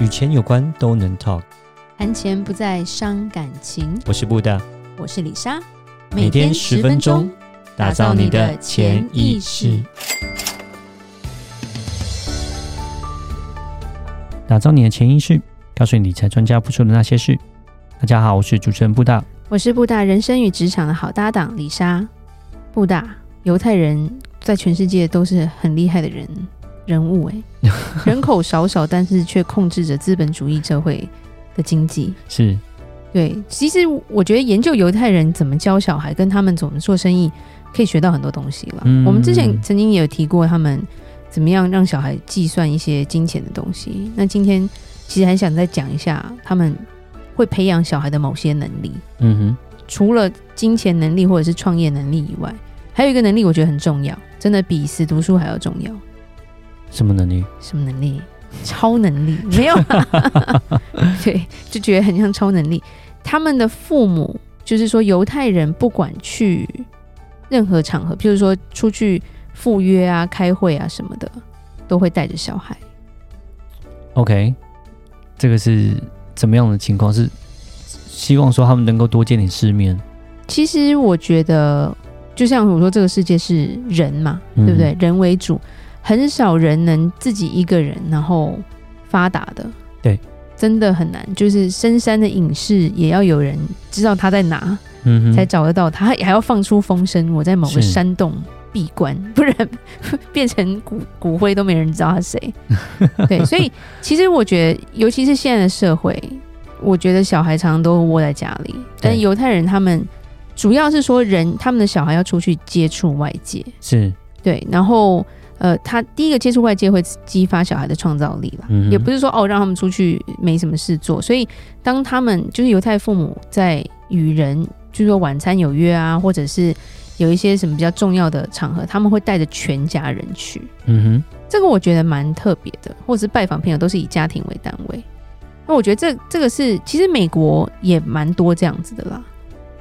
与钱有关都能 talk，谈钱不再伤感情。我是布大，我是李莎，每天十分钟，打造你的潜意识，打造你的潜意识，告诉你理财专家不说的那些事。大家好，我是主持人布大，我是布大人生与职场的好搭档李莎。布大，犹太人在全世界都是很厉害的人。人物哎，人口少少，但是却控制着资本主义社会的经济。是，对。其实我觉得研究犹太人怎么教小孩，跟他们怎么做生意，可以学到很多东西了。嗯、我们之前曾经也有提过，他们怎么样让小孩计算一些金钱的东西。那今天其实很想再讲一下，他们会培养小孩的某些能力。嗯哼，除了金钱能力或者是创业能力以外，还有一个能力，我觉得很重要，真的比死读书还要重要。什么能力？什么能力？超能力？没有。对，就觉得很像超能力。他们的父母就是说，犹太人不管去任何场合，譬如说出去赴约啊、开会啊什么的，都会带着小孩。OK，这个是怎么样的情况？是希望说他们能够多见点世面。其实我觉得，就像我说，这个世界是人嘛，对不对？嗯、人为主。很少人能自己一个人然后发达的，对，真的很难。就是深山的隐士，也要有人知道他在哪，嗯，才找得到他。还要放出风声，我在某个山洞闭关，不然变成骨骨灰都没人知道他谁。对，所以其实我觉得，尤其是现在的社会，我觉得小孩常常都窝在家里。但犹太人他们主要是说，人他们的小孩要出去接触外界，是对，然后。呃，他第一个接触外界会激发小孩的创造力了，嗯、也不是说哦让他们出去没什么事做，所以当他们就是犹太父母在与人，就是说晚餐有约啊，或者是有一些什么比较重要的场合，他们会带着全家人去。嗯哼，这个我觉得蛮特别的，或者是拜访朋友都是以家庭为单位。那我觉得这这个是其实美国也蛮多这样子的啦，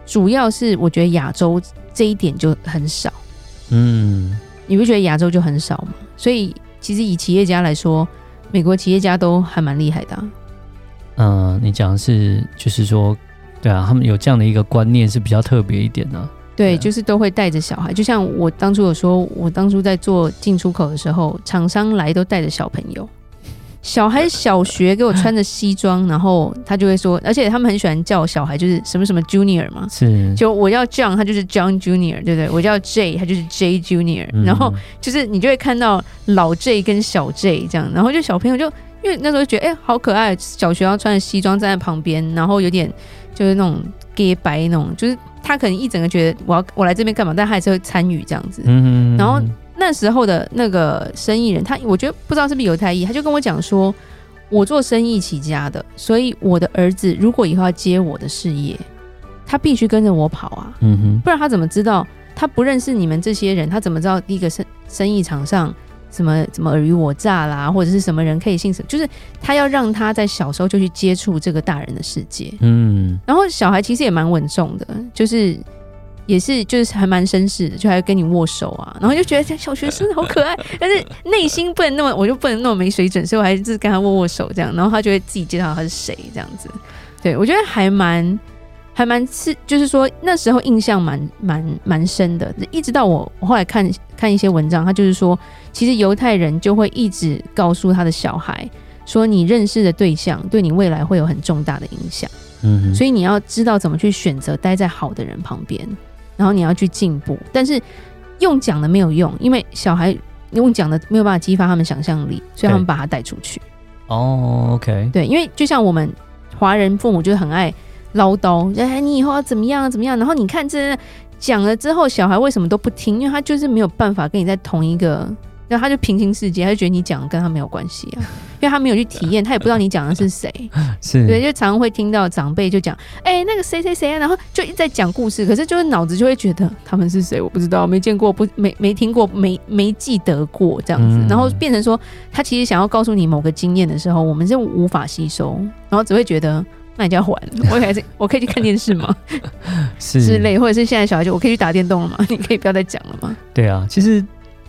主要是我觉得亚洲这一点就很少。嗯。你不觉得亚洲就很少吗？所以其实以企业家来说，美国企业家都还蛮厉害的啊。嗯，你讲的是就是说，对啊，他们有这样的一个观念是比较特别一点的啊。对，就是都会带着小孩，就像我当初有说，我当初在做进出口的时候，厂商来都带着小朋友。小孩小学给我穿着西装，然后他就会说，而且他们很喜欢叫小孩，就是什么什么 Junior 嘛，是，就我叫 John，他就是 John Junior，对不对？我叫 J，他就是 J Junior，嗯，然后就是你就会看到老 J 跟小 J 这样，然后就小朋友就因为那时候觉得哎、欸、好可爱，小学要穿着西装站在旁边，然后有点就是那种 gay 白那种，就是他可能一整个觉得我要我来这边干嘛，但他还是会参与这样子，嗯，然后。那时候的那个生意人，他我觉得不知道是不是犹太裔，他就跟我讲说，我做生意起家的，所以我的儿子如果以后要接我的事业，他必须跟着我跑啊，嗯哼，不然他怎么知道？他不认识你们这些人，他怎么知道第一个生生意场上什么什么尔虞我诈啦，或者是什么人可以信什么？就是他要让他在小时候就去接触这个大人的世界，嗯，然后小孩其实也蛮稳重的，就是。也是，就是还蛮绅士的，就还跟你握手啊，然后就觉得小学生好可爱，但是内心不能那么，我就不能那么没水准，所以我还是跟他握握手这样，然后他就会自己介绍他是谁这样子。对，我觉得还蛮还蛮是，就是说那时候印象蛮蛮蛮深的，一直到我我后来看看一些文章，他就是说，其实犹太人就会一直告诉他的小孩说，你认识的对象对你未来会有很重大的影响，嗯，所以你要知道怎么去选择待在好的人旁边。然后你要去进步，但是用讲的没有用，因为小孩用讲的没有办法激发他们想象力，所以他们把他带出去。哦，OK，对，因为就像我们华人父母就很爱唠叨，哎，你以后要怎么样怎么样？然后你看这讲了之后，小孩为什么都不听？因为他就是没有办法跟你在同一个。然后他就平行世界，他就觉得你讲的跟他没有关系啊，因为他没有去体验，他也不知道你讲的是谁。是，对，就常常会听到长辈就讲，哎、欸，那个谁谁谁啊，然后就一直在讲故事，可是就是脑子就会觉得他们是谁，我不知道，没见过，不没没听过，没没记得过这样子，然后变成说他其实想要告诉你某个经验的时候，我们是无法吸收，然后只会觉得那你就要还，我还是我可以去看电视吗？是之类，或者是现在小孩就我可以去打电动了吗？你可以不要再讲了吗？对啊，其实。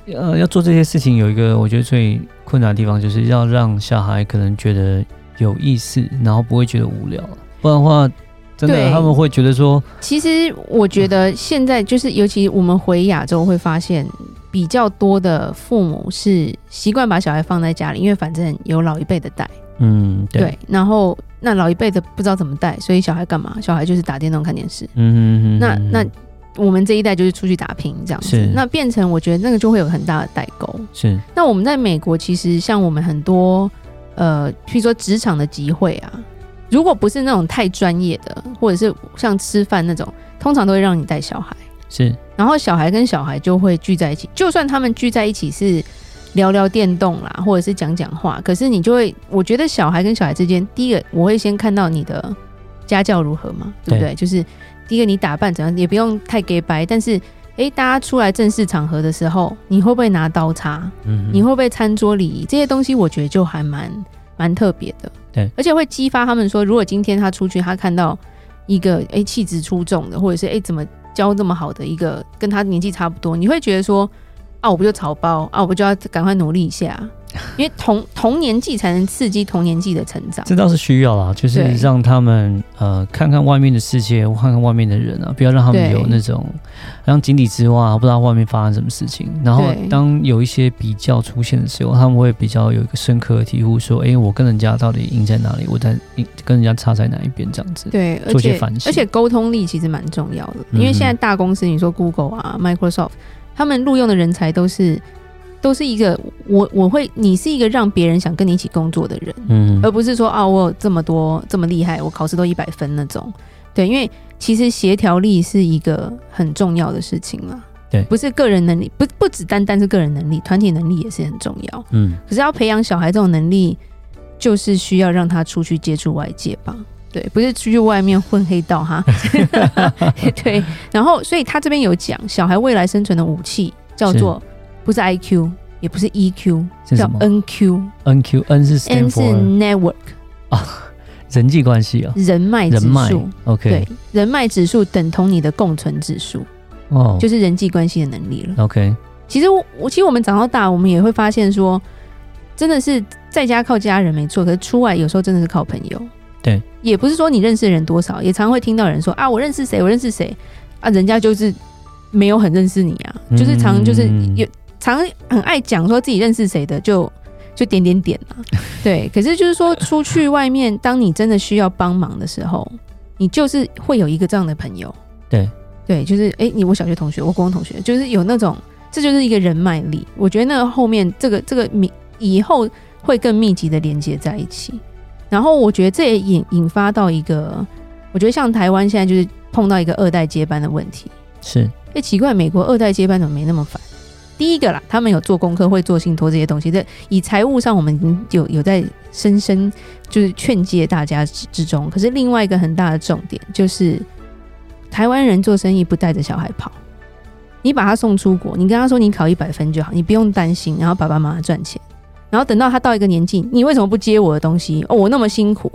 呃，要做这些事情，有一个我觉得最困难的地方，就是要让小孩可能觉得有意思，然后不会觉得无聊。不然的话，真的他们会觉得说，其实我觉得现在就是，尤其我们回亚洲会发现，比较多的父母是习惯把小孩放在家里，因为反正有老一辈的带。嗯，对。对，然后那老一辈的不知道怎么带，所以小孩干嘛？小孩就是打电动、看电视。嗯哼哼哼，那那我们这一代就是出去打拼这样子。是。那变成我觉得那个就会有很大的代沟。是。那我们在美国，其实像我们很多呃，譬如说职场的集会啊，如果不是那种太专业的，或者是像吃饭那种，通常都会让你带小孩。是。然后小孩跟小孩就会聚在一起，就算他们聚在一起是。聊聊电动啦，或者是讲讲话，可是你就会，我觉得小孩跟小孩之间，第一个我会先看到你的家教如何嘛，对不对？对，就是第一个你打扮怎样，也不用太给白，但是诶，大家出来正式场合的时候，你会不会拿刀叉？嗯，你会不会餐桌礼仪这些东西？我觉得就还蛮蛮特别的，对，而且会激发他们说，如果今天他出去，他看到一个诶气质出众的，或者是诶怎么教这么好的一个跟他年纪差不多，你会觉得说。啊，我不就草包啊，我不就要赶快努力一下，因为同同年纪才能刺激同年纪的成长。这倒是需要啦，就是让他们呃看看外面的世界，看看外面的人啊，不要让他们有那种像井底之蛙，不知道外面发生什么事情。然后当有一些比较出现的时候，他们会比较有一个深刻的体悟，说：“哎、欸，我跟人家到底赢在哪里？我在跟人家差在哪一边？”这样子，对，做些反省。而且沟通力其实蛮重要的，因为现在大公司，你说 Google 啊、Microsoft。他们录用的人才都是都是一个我我会你是一个让别人想跟你一起工作的人，嗯，而不是说啊我有这么多这么厉害，我考试都一百分那种，对，因为其实协调力是一个很重要的事情嘛，对，不是个人能力，不不只单单是个人能力，团体能力也是很重要，嗯，可是要培养小孩这种能力，就是需要让他出去接触外界吧。对，不是出去外面混黑道哈。对，然后所以他这边有讲，小孩未来生存的武器叫做不是 IQ，也不是 EQ，是叫 NQ。NQ，N 是 N 是 Network 啊，人际关系啊，人脉指数。OK，对，人脉指数等同你的共存指数，哦，就是人际关系的能力了。OK，其实我，我其实我们长到大，我们也会发现说，真的是在家靠家人没错，可是出外有时候真的是靠朋友。对，也不是说你认识的人多少，也常会听到人说啊，我认识谁，我认识谁。啊，人家就是没有很认识你啊，嗯、就是常就是有常很爱讲说自己认识谁的，就就点点点啊，对。可是就是说出去外面，当你真的需要帮忙的时候，你就是会有一个这样的朋友，对对，就是哎、欸，你我小学同学，我高中同学，就是有那种，这就是一个人脉力。我觉得那个后面这个这个密以后会更密集的连接在一起。然后我觉得这也引引发到一个，我觉得像台湾现在就是碰到一个二代接班的问题，是，哎，奇怪，美国二代接班怎么没那么烦？第一个啦，他们有做功课，会做信托这些东西。这以财务上，我们已经有有在深深就是劝诫大家之中。可是另外一个很大的重点就是，台湾人做生意不带着小孩跑，你把他送出国，你跟他说你考一百分就好，你不用担心，然后爸爸妈妈赚钱。然后等到他到一个年纪，你为什么不接我的东西？哦，我那么辛苦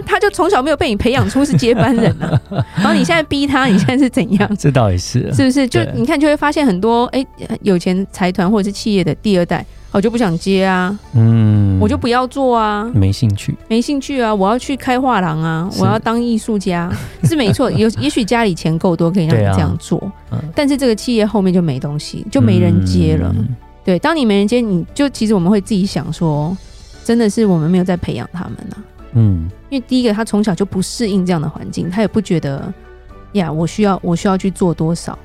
啊！他就从小没有被你培养出是接班人了。然后你现在逼他，你现在是怎样？这倒也是，是不是？就你看，就会发现很多哎，有钱财团或者是企业的第二代，我就不想接啊，嗯，我就不要做啊，没兴趣，没兴趣啊！我要去开画廊啊，我要当艺术家，是没错。有也许家里钱够多，可以让你这样做，啊，但是这个企业后面就没东西，就没人接了。嗯对，当你没人接，你就其实我们会自己想说，真的是我们没有在培养他们呐、啊。嗯，因为第一个他从小就不适应这样的环境，他也不觉得呀，我需要我需要去做多少，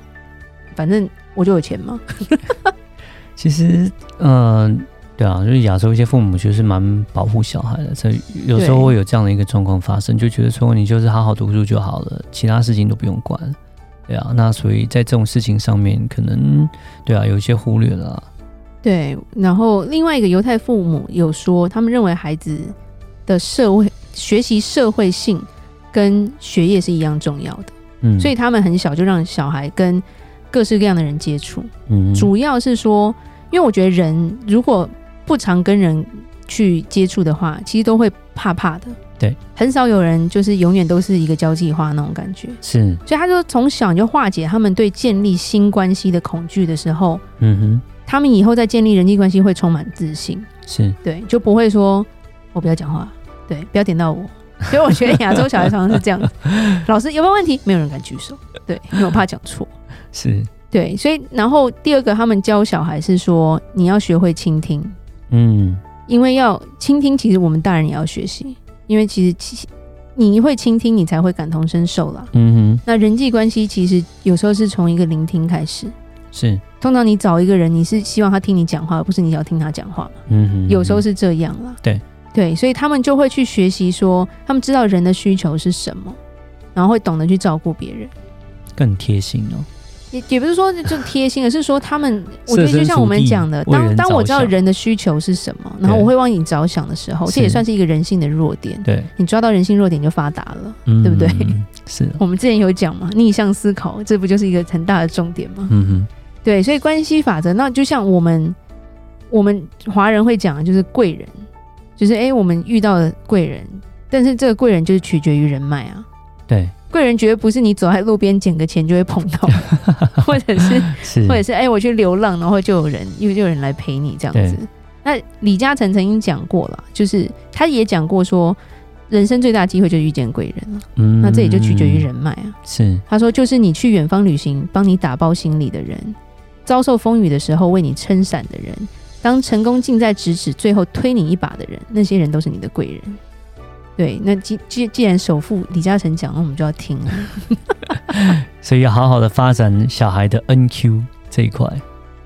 反正我就有钱嘛。其实，嗯、呃，对啊，就是亚洲一些父母就是蛮保护小孩的，所以有时候会有这样的一个状况发生，就觉得说你就是好好读书就好了，其他事情都不用管。对啊，那所以在这种事情上面，可能对啊有一些忽略了。对，然后另外一个犹太父母有说，他们认为孩子的社会学习社会性跟学业是一样重要的，嗯，所以他们很小就让小孩跟各式各样的人接触，嗯，主要是说，因为我觉得人如果不常跟人去接触的话，其实都会怕怕的，对，很少有人就是永远都是一个交际花那种感觉，是，所以他说从小就化解他们对建立新关系的恐惧的时候，嗯哼。他们以后在建立人际关系会充满自信，是，对，就不会说我不要讲话，对，不要点到我。所以我觉得亚洲小孩常常是这样子，老师有没有问题？没有人敢举手，对，因为我怕讲错。是，对，所以然后第二个，他们教小孩是说，你要学会倾听，嗯，因为要倾听，其实我们大人也要学习，因为其实你会倾听，你才会感同身受啦。嗯哼，那人际关系其实有时候是从一个聆听开始，是，通常你找一个人，你是希望他听你讲话，而不是你想要听他讲话嘛。嗯哼，有时候是这样啦。对。对，所以他们就会去学习，说他们知道人的需求是什么，然后会懂得去照顾别人，更贴心哦。也也不是说就贴心，而是说他们，我觉得就像我们讲的，当当我知道人的需求是什么，然后我会为你着想的时候，这也算是一个人性的弱点。对，你抓到人性弱点就发达了，对不对？是。我们之前有讲嘛，逆向思考，这不就是一个很大的重点吗？嗯哼。对，所以关系法则，那就像我们我们华人会讲的，就是贵人。就是哎、欸，我们遇到的贵人，但是这个贵人就是取决于人脉啊。对，贵人绝对不是你走在路边捡个钱就会碰到，或者是，是或者是哎、欸，我去流浪，然后就有人，因为就有人来陪你这样子。那李嘉诚曾经讲过了，就是他也讲过说，人生最大机会就是遇见贵人了。嗯，那这也就取决于人脉啊。是，他说就是你去远方旅行，帮你打包行李的人，遭受风雨的时候为你撑伞的人。当成功近在咫尺，最后推你一把的人，那些人都是你的贵人。对，那既既既然首富李嘉诚讲，那我们就要听了。所以要好好的发展小孩的 NQ 这一块。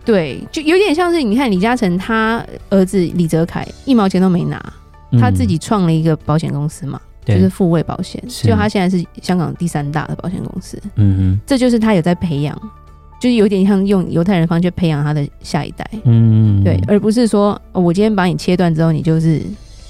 对，就有点像是你看李嘉诚他儿子李泽楷一毛钱都没拿，他自己创了一个保险公司嘛，嗯、就是富卫保险，就他现在是香港第三大的保险公司。嗯哼，这就是他有在培养。就是有点像用犹太人方式培养他的下一代，嗯，对，而不是说我今天把你切断之后，你就是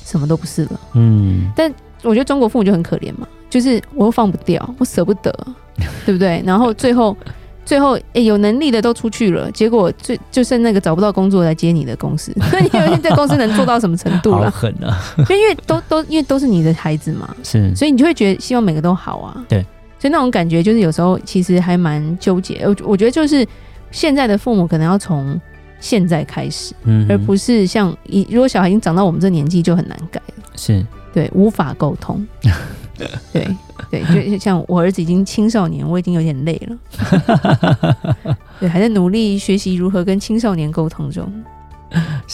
什么都不是了，嗯。但我觉得中国父母就很可怜嘛，就是我又放不掉，我舍不得，对不对？然后最后，最后，哎、欸，有能力的都出去了，结果最就剩那个找不到工作来接你的公司，那 你有一天这公司能做到什么程度了？好狠啊！因为都都因为都是你的孩子嘛，是，所以你就会觉得希望每个都好啊，对。所以那种感觉就是有时候其实还蛮纠结。我我觉得就是现在的父母可能要从现在开始，嗯，而不是像一如果小孩已经长到我们这年纪就很难改了，是对，无法沟通，对对，就像我儿子已经青少年，我已经有点累了，对，还在努力学习如何跟青少年沟通中。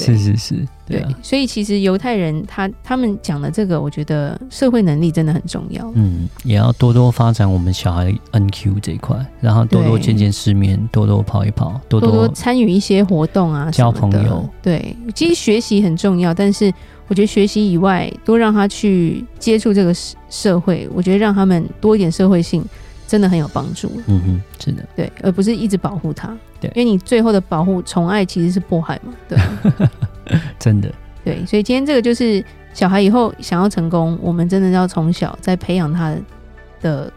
是是是，对，对，所以其实犹太人他他们讲的这个，我觉得社会能力真的很重要。嗯，也要多多发展我们小孩 NQ 这一块，然后多多见见世面，多多跑一跑，多多参与一些活动啊，交朋友。对，其实学习很重要，但是我觉得学习以外，多让他去接触这个社会，我觉得让他们多一点社会性。真的很有帮助，嗯哼，是的，对，而不是一直保护他，对，因为你最后的保护宠爱其实是迫害嘛，对，真的，对，所以今天这个就是小孩以后想要成功，我们真的要从小在培养他的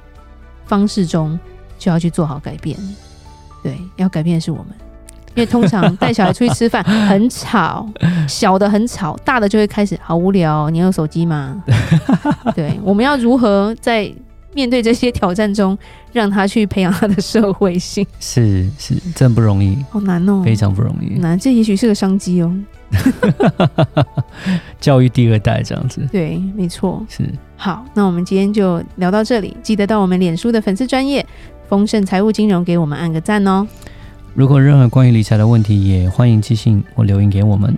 方式中就要去做好改变，对，要改变的是我们，因为通常带小孩出去吃饭 很吵，小的很吵，大的就会开始好无聊，你有手机吗？对，我们要如何在面对这些挑战中，让他去培养他的社会性，是是，真不容易，好难哦，非常不容易，难。这也许是个商机哦，教育第二代这样子，对，没错，是。好，那我们今天就聊到这里，记得到我们脸书的粉丝专业丰盛财务金融给我们按个赞哦。如果任何关于理财的问题，也欢迎寄信或留言给我们。